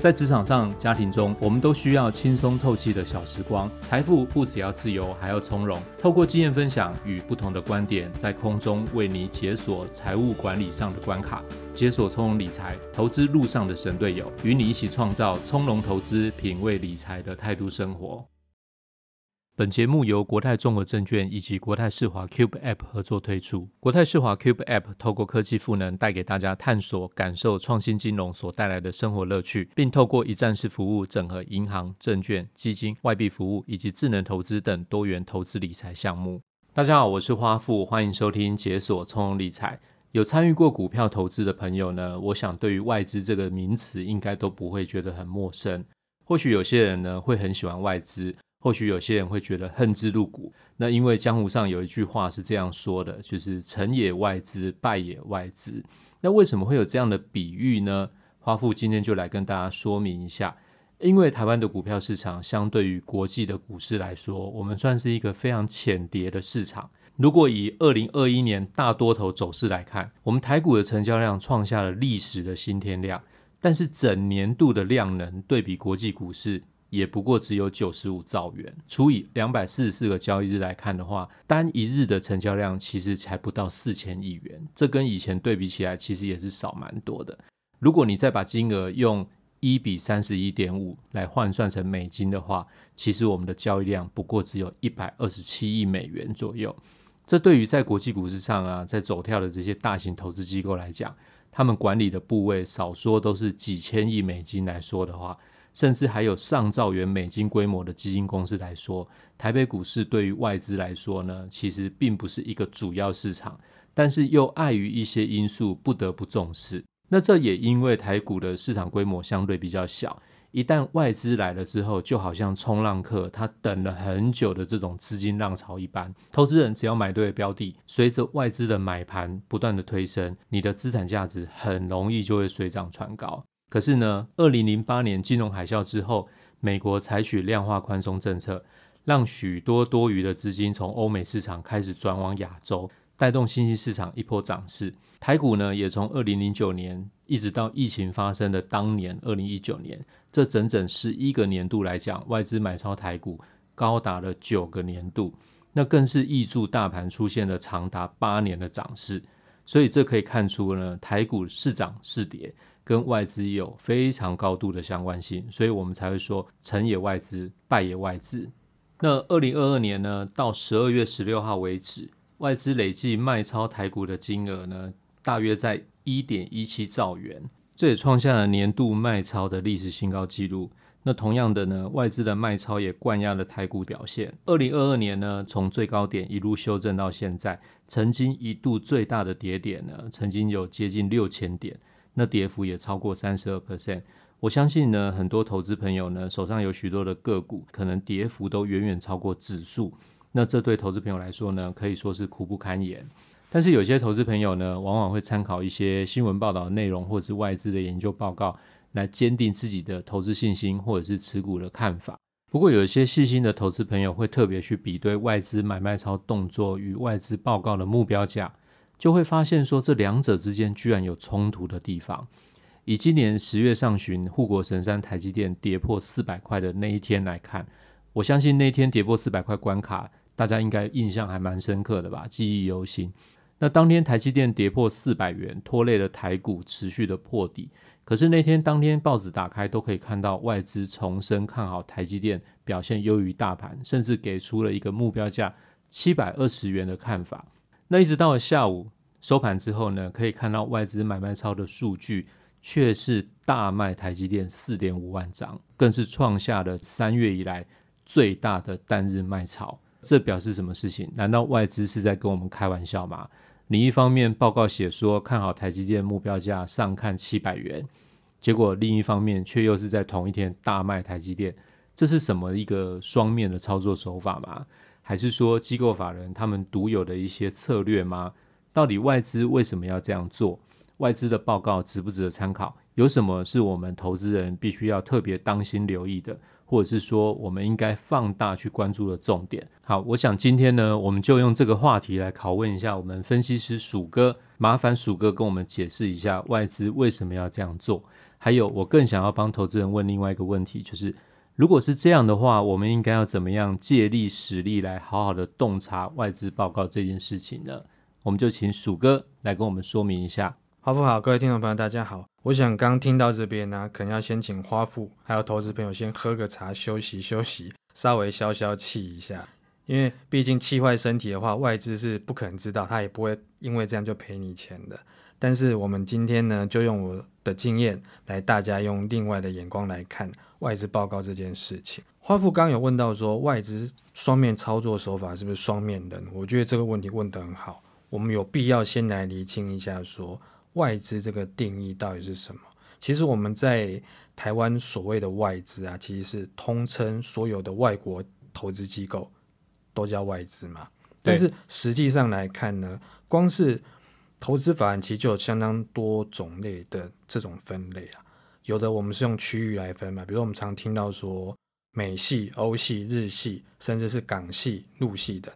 在职场上、家庭中，我们都需要轻松透气的小时光。财富不只要自由，还要从容。透过经验分享与不同的观点，在空中为你解锁财务管理上的关卡，解锁从容理财投资路上的神队友，与你一起创造从容投资、品味理财的态度生活。本节目由国泰综合证券以及国泰世华 Cube App 合作推出。国泰世华 Cube App 透过科技赋能，带给大家探索、感受创新金融所带来的生活乐趣，并透过一站式服务，整合银行、证券、基金、外币服务以及智能投资等多元投资理财项目。大家好，我是花富，欢迎收听解锁从容理财。有参与过股票投资的朋友呢，我想对于外资这个名词应该都不会觉得很陌生。或许有些人呢会很喜欢外资。或许有些人会觉得恨之入骨，那因为江湖上有一句话是这样说的，就是成也外资，败也外资。那为什么会有这样的比喻呢？花富今天就来跟大家说明一下。因为台湾的股票市场相对于国际的股市来说，我们算是一个非常浅碟的市场。如果以二零二一年大多头走势来看，我们台股的成交量创下了历史的新天量，但是整年度的量能对比国际股市，也不过只有九十五兆元，除以两百四十四个交易日来看的话，单一日的成交量其实才不到四千亿元，这跟以前对比起来，其实也是少蛮多的。如果你再把金额用一比三十一点五来换算成美金的话，其实我们的交易量不过只有一百二十七亿美元左右。这对于在国际股市上啊，在走跳的这些大型投资机构来讲，他们管理的部位少说都是几千亿美金来说的话。甚至还有上兆元美金规模的基金公司来说，台北股市对于外资来说呢，其实并不是一个主要市场，但是又碍于一些因素不得不重视。那这也因为台股的市场规模相对比较小，一旦外资来了之后，就好像冲浪客他等了很久的这种资金浪潮一般，投资人只要买对了标的，随着外资的买盘不断的推升，你的资产价值很容易就会水涨船高。可是呢，二零零八年金融海啸之后，美国采取量化宽松政策，让许多多余的资金从欧美市场开始转往亚洲，带动新兴市场一波涨势。台股呢，也从二零零九年一直到疫情发生的当年二零一九年，这整整十一个年度来讲，外资买超台股高达了九个年度，那更是挹注大盘出现了长达八年的涨势。所以这可以看出呢，台股是涨是跌，跟外资有非常高度的相关性，所以我们才会说成也外资，败也外资。那二零二二年呢，到十二月十六号为止，外资累计卖超台股的金额呢，大约在一点一七兆元，这也创下了年度卖超的历史新高纪录。那同样的呢，外资的卖超也灌压了台股表现。二零二二年呢，从最高点一路修正到现在，曾经一度最大的跌点呢，曾经有接近六千点，那跌幅也超过三十二 percent。我相信呢，很多投资朋友呢，手上有许多的个股，可能跌幅都远远超过指数。那这对投资朋友来说呢，可以说是苦不堪言。但是有些投资朋友呢，往往会参考一些新闻报道的内容，或者是外资的研究报告。来坚定自己的投资信心，或者是持股的看法。不过，有一些细心的投资朋友会特别去比对外资买卖超动作与外资报告的目标价，就会发现说这两者之间居然有冲突的地方。以今年十月上旬护国神山台积电跌破四百块的那一天来看，我相信那天跌破四百块关卡，大家应该印象还蛮深刻的吧，记忆犹新。那当天台积电跌破四百元，拖累了台股持续的破底。可是那天当天报纸打开都可以看到外资重申看好台积电表现优于大盘，甚至给出了一个目标价七百二十元的看法。那一直到了下午收盘之后呢，可以看到外资买卖超的数据却是大卖台积电四点五万张，更是创下了三月以来最大的单日卖超。这表示什么事情？难道外资是在跟我们开玩笑吗？你一方面报告写说看好台积电目标价上看七百元，结果另一方面却又是在同一天大卖台积电，这是什么一个双面的操作手法吗？还是说机构法人他们独有的一些策略吗？到底外资为什么要这样做？外资的报告值不值得参考？有什么是我们投资人必须要特别当心留意的，或者是说我们应该放大去关注的重点？好，我想今天呢，我们就用这个话题来拷问一下我们分析师鼠哥，麻烦鼠哥跟我们解释一下外资为什么要这样做。还有，我更想要帮投资人问另外一个问题，就是如果是这样的话，我们应该要怎么样借力使力来好好的洞察外资报告这件事情呢？我们就请鼠哥来跟我们说明一下。花富好，各位听众朋友，大家好。我想刚听到这边呢、可能要先请花富还有投资朋友先喝个茶，休息休息，稍微消消气一下。因为毕竟气坏身体的话，外资是不可能知道，他也不会因为这样就赔你钱的。但是我们今天呢，就用我的经验来，大家用另外的眼光来看外资报告这件事情。花富刚有问到说，外资双面操作手法是不是双面人？我觉得这个问题问得很好，我们有必要先来厘清一下说。外资这个定义到底是什么？其实我们在台湾所谓的外资啊，其实是通称所有的外国投资机构都叫外资嘛。但是实际上来看呢，光是投资法人其实就有相当多种类的这种分类啊。有的我们是用区域来分嘛，比如我们常听到说美系、欧系、日系，甚至是港系、陆系的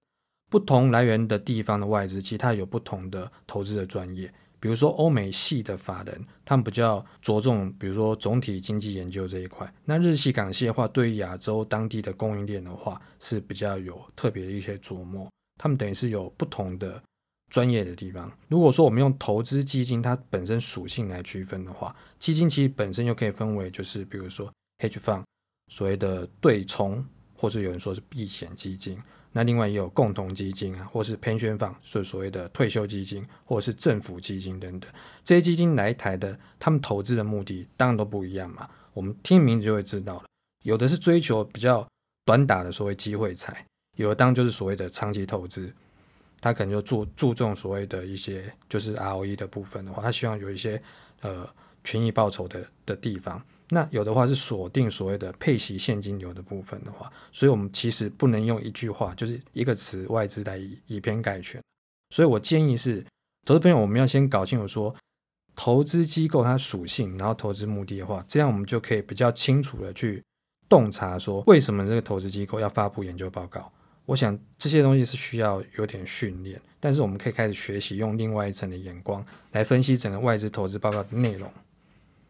不同来源的地方的外资，其实它有不同的投资的专业。比如说欧美系的法人，他们比较着重，比如说总体经济研究这一块。那日系、港系的话，对于亚洲当地的供应链的话，是比较有特别的一些琢磨。他们等于是有不同的专业的地方。如果说我们用投资基金它本身属性来区分的话，基金其实本身又可以分为，就是比如说 hedge fund，所谓的对冲，或是有人说是避险基金。那另外也有共同基金啊，或是 pension fund，所所谓的退休基金，或者是政府基金等等，这些基金来台的，他们投资的目的当然都不一样嘛。我们听名字就会知道了，有的是追求比较短打的所谓机会财，有的当就是所谓的长期投资，他可能就注注重所谓的一些就是 ROE 的部分的话，他希望有一些呃权益报酬的的地方。那有的话是锁定所谓的配息现金流的部分的话，所以我们其实不能用一句话，就是一个词外资来以以偏概全。所以我建议是，投资朋友我们要先搞清楚说，投资机构它属性，然后投资目的的话，这样我们就可以比较清楚的去洞察说，为什么这个投资机构要发布研究报告。我想这些东西是需要有点训练，但是我们可以开始学习用另外一层的眼光来分析整个外资投资报告的内容。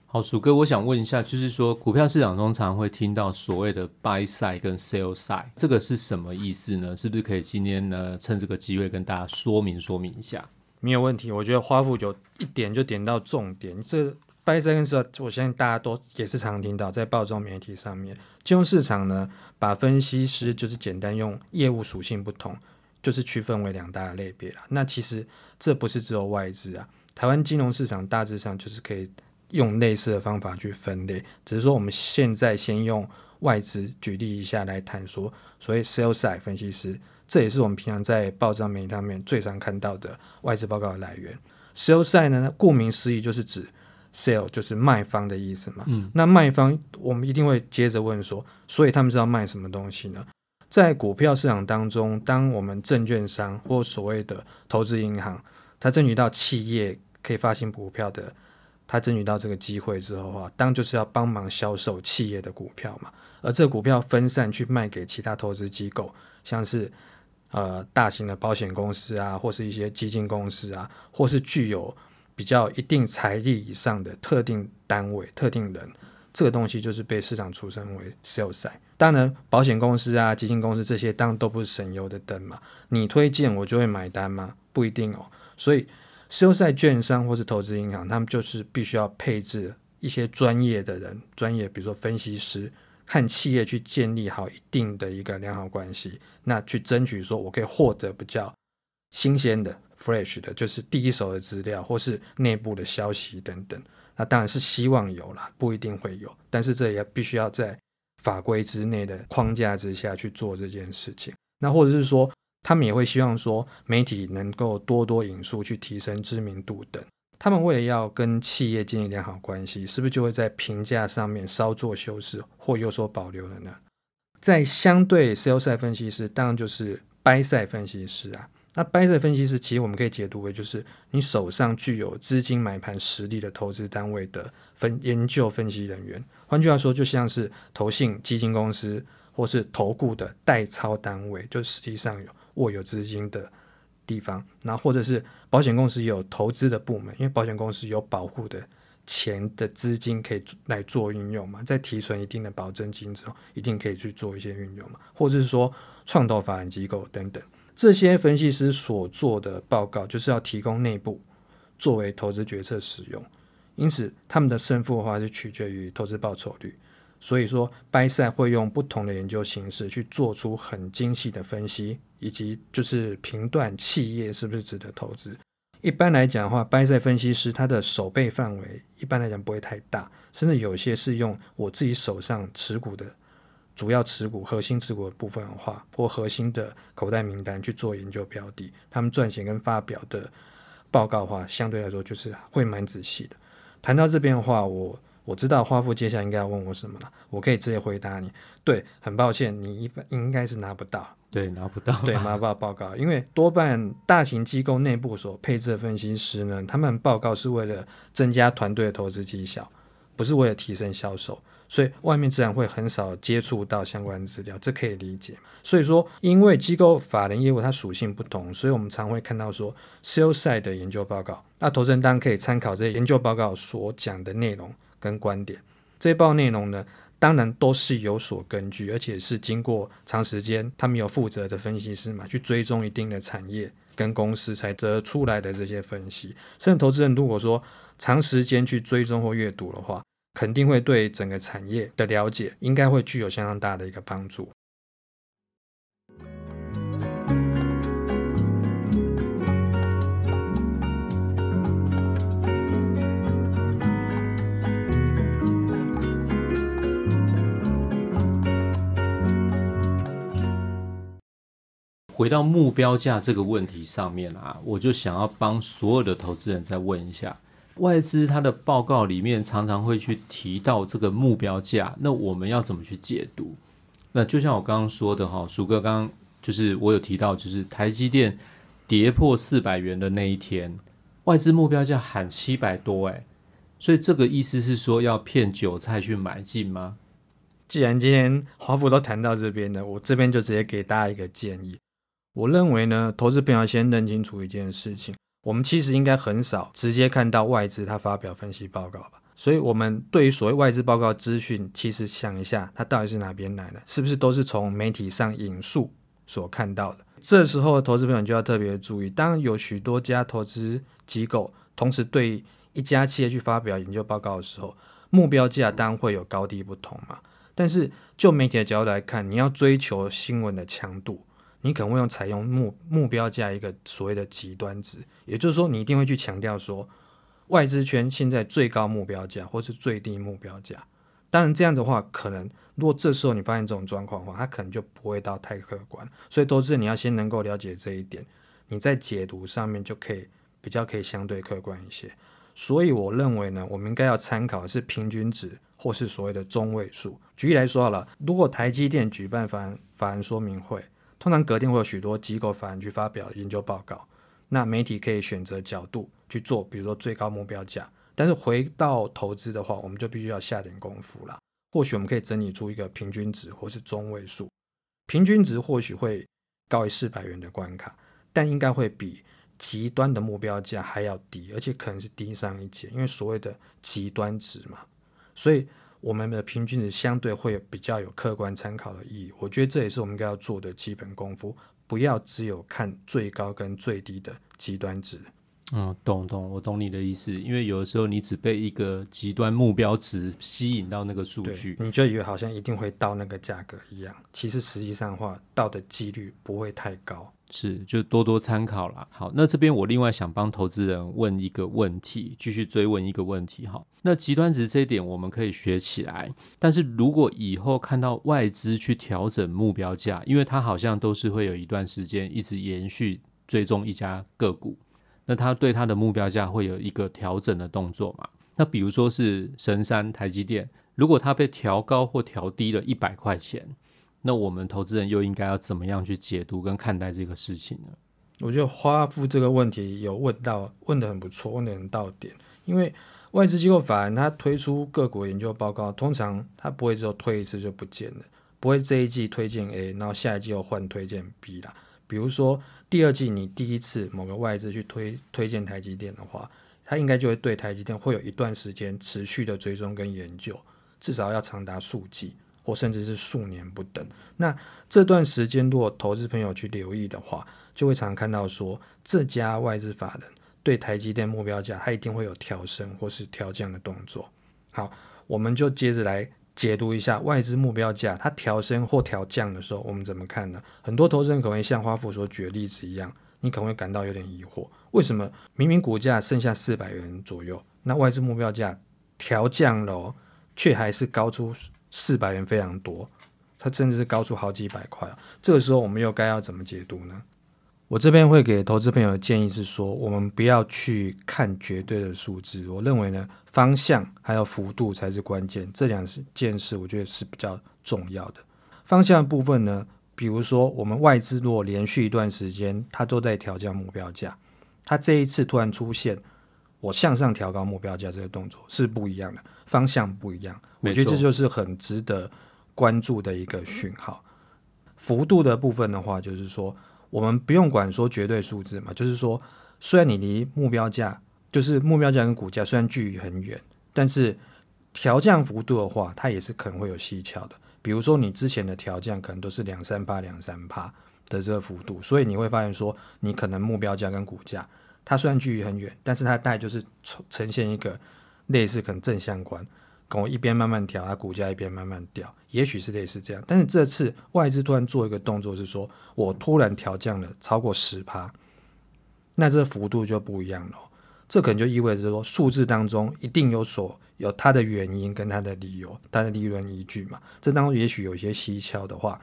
好，鼠哥，我想问一下，就是说，股票市场中常会听到所谓的 buy side 跟 sell side，这个是什么意思呢？是不是可以今天呢，趁这个机会跟大家说明说明一下？没有问题，我觉得花父就一点就点到重点。这 buy side 跟 sell，我相信大家都也是常听到，在报章媒体上面，金融市场呢，把分析师就是简单用业务属性不同，就是区分为两大类别了。那其实这不是只有外资啊，台湾金融市场大致上就是可以。用类似的方法去分类，只是说我们现在先用外资举例一下来谈说，所谓 sell side 分析师，这也是我们平常在报章媒体上面最常看到的外资报告的来源。sell side 呢，顾名思义就是指 sell 就是卖方的意思嘛。嗯，那卖方我们一定会接着问说，所以他们是要卖什么东西呢？在股票市场当中，当我们证券商或所谓的投资银行，它争取到企业可以发行股票的。他争取到这个机会之后啊，当就是要帮忙销售企业的股票嘛，而这个股票分散去卖给其他投资机构，像是呃大型的保险公司啊，或是一些基金公司啊，或是具有比较一定财力以上的特定单位、特定人，这个东西就是被市场出身为 sales 赛。当然，保险公司啊、基金公司这些当然都不是省油的灯嘛，你推荐我就会买单吗？不一定哦，所以。Sell side 券商或是投资银行，他们就是必须要配置一些专业的人，专业比如说分析师和企业去建立好一定的一个良好关系，那去争取说我可以获得比较新鲜的 fresh 的，就是第一手的资料或是内部的消息等等。那当然是希望有啦，不一定会有，但是这也必须要在法规之内的框架之下去做这件事情。那或者是说。他们也会希望说，媒体能够多多引述，去提升知名度等。他们为了要跟企业建立良好关系，是不是就会在评价上面稍作修饰或有所保留了呢？在相对 sales 分析师，当然就是 buy 分析师啊。那 buy side 分析师，其实我们可以解读为就是你手上具有资金买盘实力的投资单位的分研究分析人员。换句话说，就像是投信基金公司或是投顾的代操单位，就实际上有握有资金的地方。那或者是保险公司有投资的部门，因为保险公司有保护的钱的资金可以来做运用嘛，在提存一定的保证金之后，一定可以去做一些运用嘛，或者是说创投法人机构等等。这些分析师所做的报告，就是要提供内部作为投资决策使用，因此他们的胜负的话是取决于投资报酬率。所以说掰赛会用不同的研究形式去做出很精细的分析，以及就是评断企业是不是值得投资。一般来讲的话掰赛分析师他的守备范围一般来讲不会太大，甚至有些是用我自己手上持股的。主要持股、核心持股的部分的话，或核心的口袋名单去做研究标的，他们撰写跟发表的报告的话，相对来说就是会蛮仔细的。谈到这边的话，我我知道花富接下来应该要问我什么了，我可以直接回答你。对，很抱歉，你一般应该是拿不到，对，拿不到，对，拿不到报告，因为多半大型机构内部所配置的分析师呢，他们报告是为了增加团队的投资绩效，不是为了提升销售。所以外面自然会很少接触到相关资料，这可以理解。所以说，因为机构法人业务它属性不同，所以我们常会看到说，sales side 的研究报告。那投资人当然可以参考这些研究报告所讲的内容跟观点。这报内容呢，当然都是有所根据，而且是经过长时间，他们有负责的分析师嘛，去追踪一定的产业跟公司才得出来的这些分析。甚至投资人如果说长时间去追踪或阅读的话，肯定会对整个产业的了解，应该会具有相当大的一个帮助。回到目标价这个问题上面啊，我就想要帮所有的投资人再问一下。外资它的报告里面常常会去提到这个目标价，那我们要怎么去解读？那就像我刚刚说的哈，鼠哥刚刚就是我有提到，就是台积电跌破四百元的那一天，外资目标价喊七百多，诶，所以这个意思是说要骗韭菜去买进吗？既然今天华府都谈到这边了，我这边就直接给大家一个建议。我认为呢，投资朋友先认清楚一件事情。我们其实应该很少直接看到外资它发表分析报告吧，所以，我们对于所谓外资报告资讯，其实想一下，它到底是哪边来的？是不是都是从媒体上引述所看到的？这时候，投资朋友就要特别注意，当有许多家投资机构同时对一家企业去发表研究报告的时候，目标价当然会有高低不同嘛。但是，就媒体的角度来看，你要追求新闻的强度。你可能会用采用目目标价一个所谓的极端值，也就是说，你一定会去强调说，外资圈现在最高目标价或是最低目标价。当然，这样的话，可能如果这时候你发现这种状况的话，它可能就不会到太客观。所以，投资你要先能够了解这一点，你在解读上面就可以比较可以相对客观一些。所以，我认为呢，我们应该要参考的是平均值或是所谓的中位数。举例来说好了，如果台积电举办法法人说明会。通常隔天会有许多机构法人去发表研究报告，那媒体可以选择角度去做，比如说最高目标价。但是回到投资的话，我们就必须要下点功夫了。或许我们可以整理出一个平均值或是中位数，平均值或许会高于四百元的关卡，但应该会比极端的目标价还要低，而且可能是低上一截，因为所谓的极端值嘛，所以。我们的平均值相对会有比较有客观参考的意义，我觉得这也是我们应该要做的基本功夫，不要只有看最高跟最低的极端值。嗯，懂懂，我懂你的意思，因为有的时候你只被一个极端目标值吸引到那个数据，你就以为好像一定会到那个价格一样，其实实际上的话，到的几率不会太高。是，就多多参考啦。好，那这边我另外想帮投资人问一个问题，继续追问一个问题。哈，那极端值这一点我们可以学起来，但是如果以后看到外资去调整目标价，因为它好像都是会有一段时间一直延续追踪一家个股，那它对它的目标价会有一个调整的动作嘛？那比如说是神山台积电，如果它被调高或调低了一百块钱。那我们投资人又应该要怎么样去解读跟看待这个事情呢？我觉得花富这个问题有问到，问得很不错，问得很到点。因为外资机构法人他推出各国研究报告，通常他不会只有推一次就不见了，不会这一季推荐 A，然后下一季又换推荐 B 啦。比如说第二季你第一次某个外资去推推荐台积电的话，他应该就会对台积电会有一段时间持续的追踪跟研究，至少要长达数季或甚至是数年不等。那这段时间如果投资朋友去留意的话，就会常看到说这家外资法人对台积电目标价，它一定会有调升或是调降的动作。好，我们就接着来解读一下外资目标价它调升或调降的时候，我们怎么看呢？很多投资人可能会像花富所举的例子一样。你可能会感到有点疑惑，为什么明明股价剩下四百元左右，那外资目标价调降了哦，却还是高出四百元非常多，它甚至是高出好几百块。这个时候我们又该要怎么解读呢？我这边会给投资朋友的建议是说，我们不要去看绝对的数字，我认为呢，方向还有幅度才是关键，这两件事我觉得是比较重要的。方向的部分呢，比如说，我们外资如果连续一段时间它都在调降目标价，它这一次突然出现我向上调高目标价这个动作是不一样的，方向不一样。我觉得这就是很值得关注的一个讯号。幅度的部分的话，就是说我们不用管说绝对数字嘛，就是说虽然你离目标价就是目标价跟股价虽然距离很远，但是调降幅度的话，它也是可能会有蹊跷的。比如说，你之前的调降可能都是两三趴、两三趴的这个幅度，所以你会发现说，你可能目标价跟股价，它虽然距离很远，但是它大概就是呈呈现一个类似可能正相关，跟我一边慢慢调，它股价一边慢慢掉，也许是类似这样。但是这次外资突然做一个动作是说，我突然调降了超过十趴，那这幅度就不一样了。这可能就意味着说，数字当中一定有所。有它的原因跟它的理由，它的理论依据嘛？这当中也许有些蹊跷的话，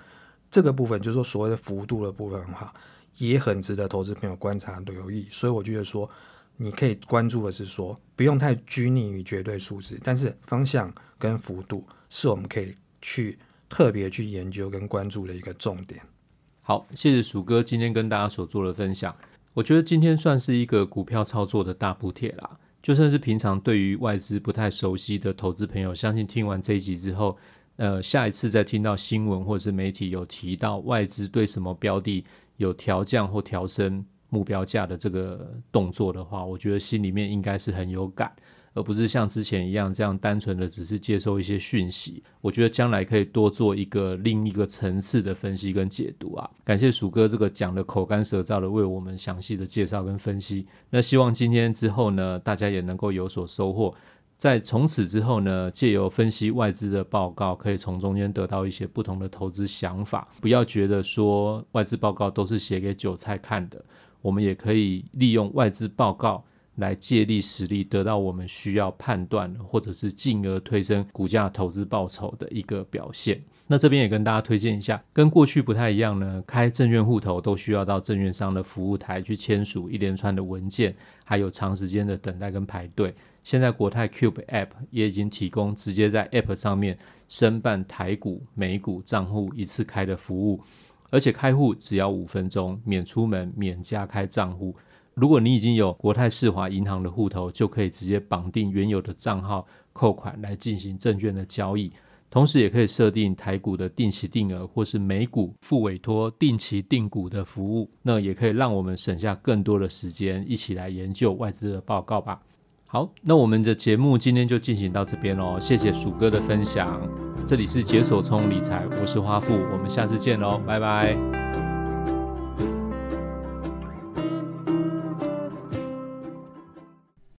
这个部分就是说所谓的幅度的部分哈，也很值得投资朋友观察留意。所以我觉得说，你可以关注的是说，不用太拘泥于绝对数字，但是方向跟幅度是我们可以去特别去研究跟关注的一个重点。好，谢谢鼠哥今天跟大家所做的分享。我觉得今天算是一个股票操作的大补帖啦。就算是平常对于外资不太熟悉的投资朋友，相信听完这一集之后，呃，下一次再听到新闻或者是媒体有提到外资对什么标的有调降或调升目标价的这个动作的话，我觉得心里面应该是很有感。而不是像之前一样这样单纯的只是接收一些讯息，我觉得将来可以多做一个另一个层次的分析跟解读啊！感谢鼠哥这个讲的口干舌燥的为我们详细的介绍跟分析。那希望今天之后呢，大家也能够有所收获。在从此之后呢，借由分析外资的报告，可以从中间得到一些不同的投资想法。不要觉得说外资报告都是写给韭菜看的，我们也可以利用外资报告。来借力使力，得到我们需要判断，或者是进而推升股价投资报酬的一个表现。那这边也跟大家推荐一下，跟过去不太一样呢，开证券户头都需要到证券商的服务台去签署一连串的文件，还有长时间的等待跟排队。现在国泰 Cube App 也已经提供直接在 App 上面申办台股、美股账户一次开的服务，而且开户只要五分钟，免出门、免加开账户。如果你已经有国泰世华银行的户头，就可以直接绑定原有的账号扣款来进行证券的交易，同时也可以设定台股的定期定额或是美股复委托定期定股的服务，那也可以让我们省下更多的时间，一起来研究外资的报告吧。好，那我们的节目今天就进行到这边喽，谢谢鼠哥的分享。这里是解锁充理财，我是花富，我们下次见喽，拜拜。